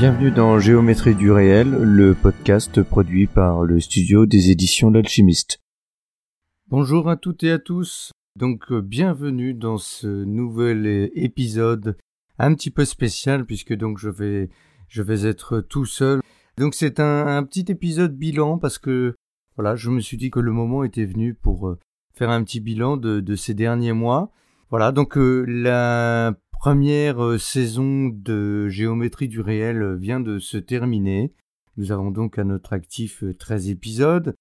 Bienvenue dans Géométrie du réel, le podcast produit par le studio des éditions L'Alchimiste. Bonjour à toutes et à tous. Donc euh, bienvenue dans ce nouvel euh, épisode un petit peu spécial puisque donc je vais je vais être tout seul. Donc c'est un, petit épisode bilan parce que voilà, je me suis dit que le moment était venu pour euh, faire un petit bilan de, de ces derniers mois. Voilà, donc la première saison de Géométrie du réel vient de se terminer. Nous avons donc à notre actif 13 épisodes,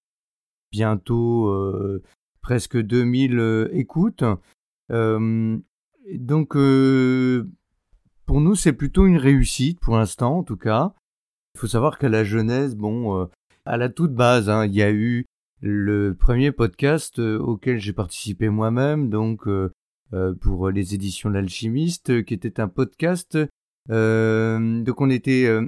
bientôt euh, presque 2000 écoutes. Euh, donc pour nous c'est plutôt une réussite pour l'instant en tout cas. Il faut savoir qu'à la Genèse, bon, à la toute base, hein, il y a eu le premier podcast auquel j'ai participé moi-même, donc euh, pour les éditions L'Alchimiste, qui était un podcast. Euh, donc on était euh,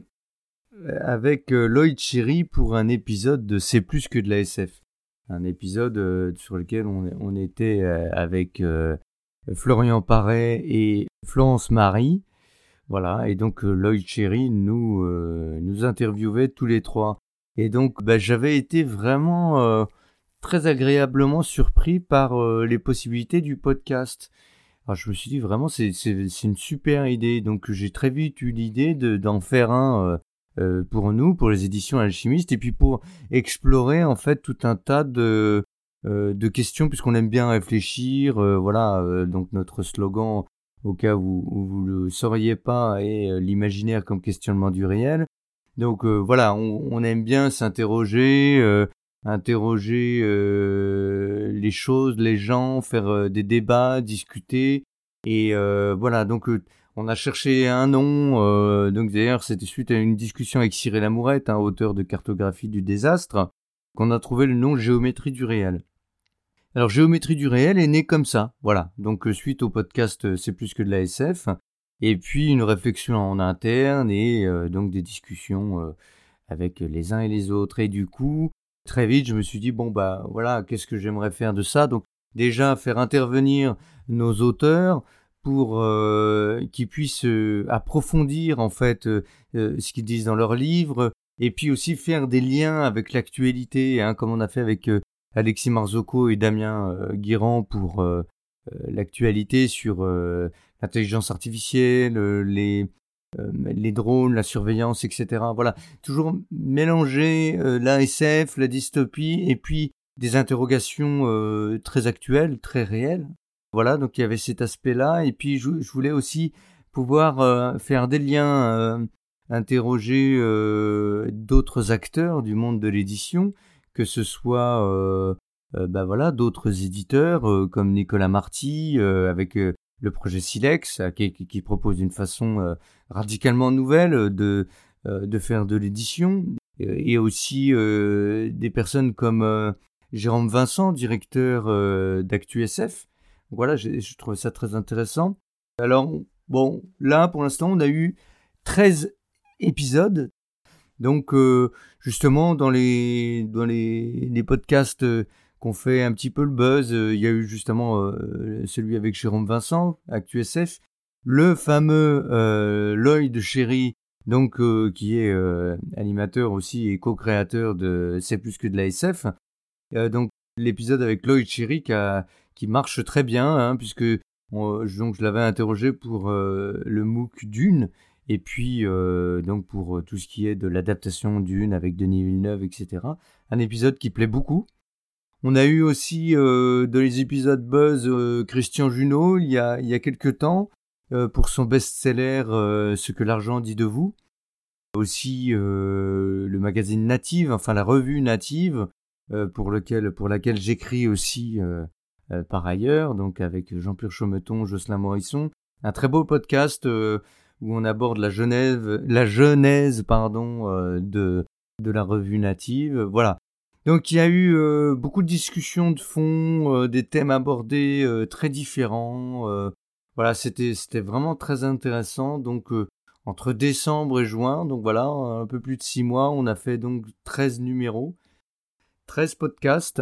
avec Lloyd Cherry pour un épisode de C'est plus que de la SF. Un épisode sur lequel on, était avec Florian Paré et Florence Marie. Voilà, et donc Lloyd Cherry nous, nous interviewait tous les trois. Et donc bah, j'avais été vraiment très agréablement surpris par euh, les possibilités du podcast. Alors je me suis dit vraiment c'est une super idée. Donc j'ai très vite eu l'idée d'en faire un euh, euh, pour nous, pour les éditions alchimistes, et puis pour explorer en fait tout un tas de de questions puisqu'on aime bien réfléchir. voilà donc notre slogan au cas où, vous ne le sauriez pas est l'imaginaire comme questionnement du réel. Donc voilà, on, on, aime bien s'interroger, interroger euh, les choses, les gens, faire euh, des débats, discuter. Et euh, voilà, donc on a cherché un nom. donc d'ailleurs, c'était suite à une discussion avec Cyril Amourette, un auteur de cartographie du désastre, qu'on a trouvé le nom Géométrie du réel. Alors Géométrie du réel est né comme ça, voilà. Donc suite au podcast C'est plus que de la SF, et puis une réflexion en interne et donc des discussions avec les uns et les autres. Et du coup, très vite, je me suis dit, bon, bah voilà, qu'est-ce que j'aimerais faire de ça? Donc déjà, faire intervenir nos auteurs pour euh, qu'ils puissent euh, approfondir en fait euh, ce qu'ils disent dans leurs livres, et puis aussi faire des liens avec l'actualité, hein, comme on a fait avec Alexis Marzocco et Damien Guirand pour l'actualité sur l'intelligence artificielle, les les drones, la surveillance, etc. Voilà, toujours mélanger euh, l'ASF, la dystopie, et puis des interrogations euh, très actuelles, très réelles. Voilà, donc il y avait cet aspect-là, et puis je, voulais aussi pouvoir faire des liens, interroger d'autres acteurs du monde de l'édition, que ce soit bah voilà d'autres éditeurs comme Nicolas Marty avec le projet Silex, euh, qui, propose une façon euh, radicalement nouvelle de, euh, de faire de l'édition, et aussi des personnes comme Jérôme Vincent, directeur d'ActuSF. Voilà, je trouve ça très intéressant. Alors, bon, là, pour l'instant, on a eu 13 épisodes. Donc, justement, dans les, dans les podcasts qu'on fait un petit peu le buzz. Euh, il y a eu justement euh, celui avec Jérôme Vincent, ActuSF, le fameux euh, Lloyd Chéry, donc qui est animateur aussi et co-créateur de C'est plus que de la SF. donc l'épisode avec Lloyd Chéry qui, marche très bien, hein, puisque donc je l'avais interrogé pour le MOOC Dune. Et puis, donc pour tout ce qui est de l'adaptation d'une avec Denis Villeneuve, etc. Un épisode qui plaît beaucoup. On a eu aussi euh, dans les épisodes Buzz euh, Christian Junot il y a, il y a quelques temps euh, pour son best-seller Ce que l'argent dit de vous. Aussi le magazine Native, enfin la revue Native pour, lequel, pour laquelle j'écris aussi par ailleurs, donc avec Jean-Pierre Chaumeton, Jocelyn Morisson. Un très beau podcast où on aborde la genèse, la genèse pardon, de, de la revue Native. Voilà. Donc il y a eu euh, beaucoup de discussions de fond, euh, des thèmes abordés euh, très différents. voilà, c'était c'était vraiment très intéressant. Donc entre décembre et juin, donc voilà, un peu plus de six mois, on a fait donc 13 numéros, 13 podcasts.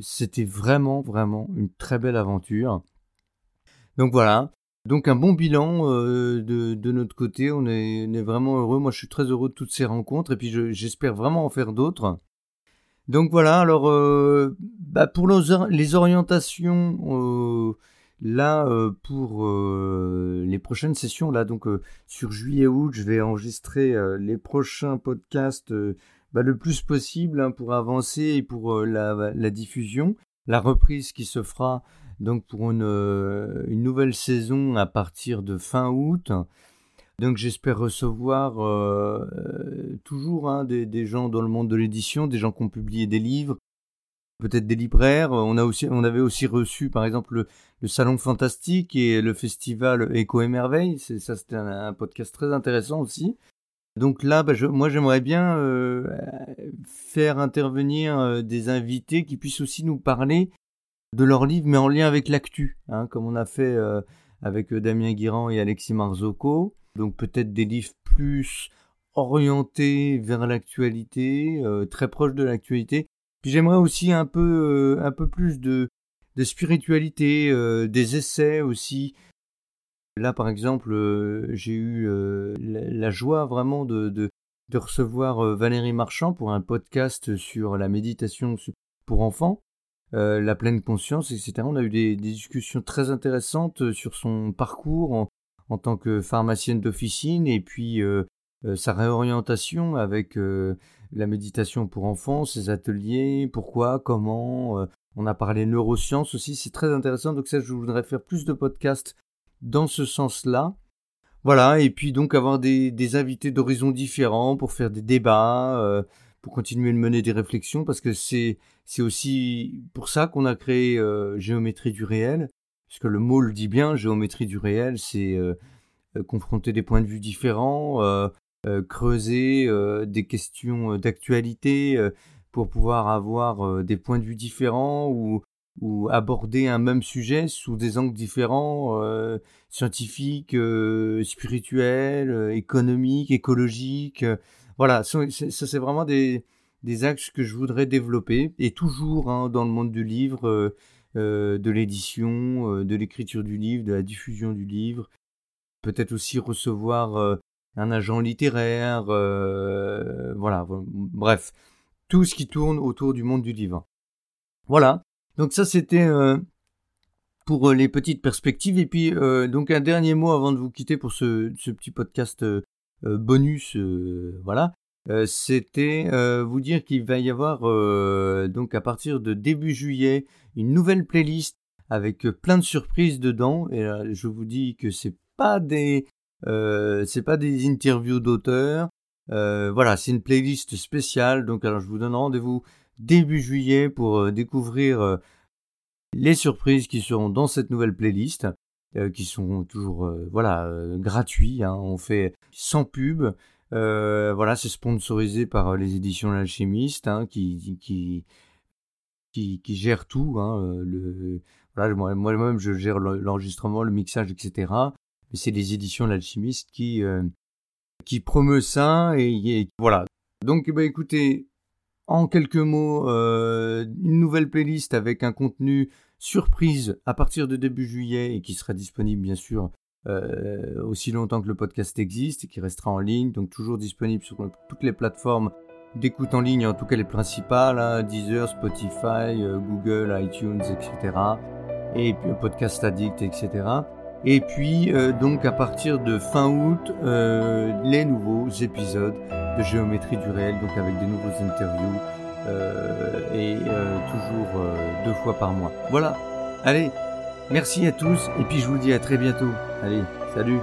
C'était vraiment vraiment une très belle aventure. Donc voilà. Donc un bon bilan de, de, notre côté, on est, on est, vraiment heureux. Moi je suis très heureux de toutes ces rencontres et puis j'espère vraiment en faire d'autres. Donc voilà, alors euh, bah pour les orientations, euh, là euh, pour les prochaines sessions, là donc sur juillet-août, je vais enregistrer les prochains podcasts bah, le plus possible hein, pour avancer et pour la, diffusion, la reprise qui se fera donc pour une nouvelle saison à partir de fin août. Donc j'espère recevoir euh, toujours hein, des, gens dans le monde de l'édition, des gens qui ont publié des livres, peut-être des libraires. On, a aussi, on avait aussi reçu par exemple le, Salon Fantastique et le festival Écho et Merveille. Ça c'était un, podcast très intéressant aussi. Donc là, bah, moi j'aimerais bien euh, faire intervenir euh, des invités qui puissent aussi nous parler de leurs livres, mais en lien avec l'actu, hein, comme on a fait avec Damien Guirand et Alexis Marzocco donc peut-être des livres plus orientés vers l'actualité, euh, très proches de l'actualité. Puis j'aimerais aussi un peu, euh, un peu plus de, spiritualité, euh, des essais aussi. Là, par exemple, j'ai eu la, joie vraiment de recevoir Valérie Marchand pour un podcast sur la méditation pour enfants, la pleine conscience, etc. On a eu des, des discussions très intéressantes sur son parcours en, en tant que pharmacienne d'officine et puis euh, euh, sa réorientation avec euh, la méditation pour enfants, ses ateliers, pourquoi, comment. on a parlé neurosciences aussi, c'est très intéressant. Donc ça, je voudrais faire plus de podcasts dans ce sens-là. Voilà, et puis donc avoir des, invités d'horizons différents pour faire des débats, pour continuer de mener des réflexions, parce que c'est aussi pour ça qu'on a créé Géométrie du réel, puisque le mot le dit bien, géométrie du réel, c'est euh, euh, confronter des points de vue différents, euh, creuser des questions d'actualité pour pouvoir avoir des points de vue différents ou, aborder un même sujet sous des angles différents, scientifiques, spirituels, économiques, écologiques. voilà, ça c'est vraiment des, axes que je voudrais développer et toujours hein, dans le monde du livre de l'édition, euh, de l'écriture du livre, de la diffusion du livre, peut-être aussi recevoir euh, un agent littéraire, voilà, bref, tout ce qui tourne autour du monde du livre. Voilà, donc ça c'était pour les petites perspectives. Et puis, donc un dernier mot avant de vous quitter pour ce petit podcast bonus, voilà. C'était vous dire qu'il va y avoir donc à partir de début juillet une nouvelle playlist avec euh, plein de surprises dedans. Et je vous dis que c'est pas des euh, c'est pas des interviews d'auteurs. Euh, voilà, c'est une playlist spéciale. Donc alors je vous donne rendez-vous début juillet pour découvrir les surprises qui seront dans cette nouvelle playlist. qui sont toujours voilà gratuits. Hein. on fait sans pub. voilà, c'est sponsorisé par les éditions L'Alchimiste hein, qui qui, gère tout. Hein, euh, voilà, moi-même, je gère l'enregistrement, le mixage, etc. Mais c'est les éditions L'Alchimiste qui, euh, promeut ça. Et, voilà. Donc, bah, écoutez, en quelques mots, euh, une nouvelle playlist avec un contenu surprise à partir de début juillet et qui sera disponible, bien sûr, euh, aussi longtemps que le podcast existe et qui restera en ligne, donc toujours disponible sur toutes les plateformes d'écoute en ligne, en tout cas les principales, hein, Deezer, Spotify, euh, Google, iTunes, etc. Et puis Podcast Addict, etc. Et puis euh, donc à partir de fin août, euh, les nouveaux épisodes de géométrie du réel, donc avec des nouveaux interviews et toujours deux fois par mois. Voilà. Allez, merci à tous et puis je vous dis à très bientôt. Allez, salut.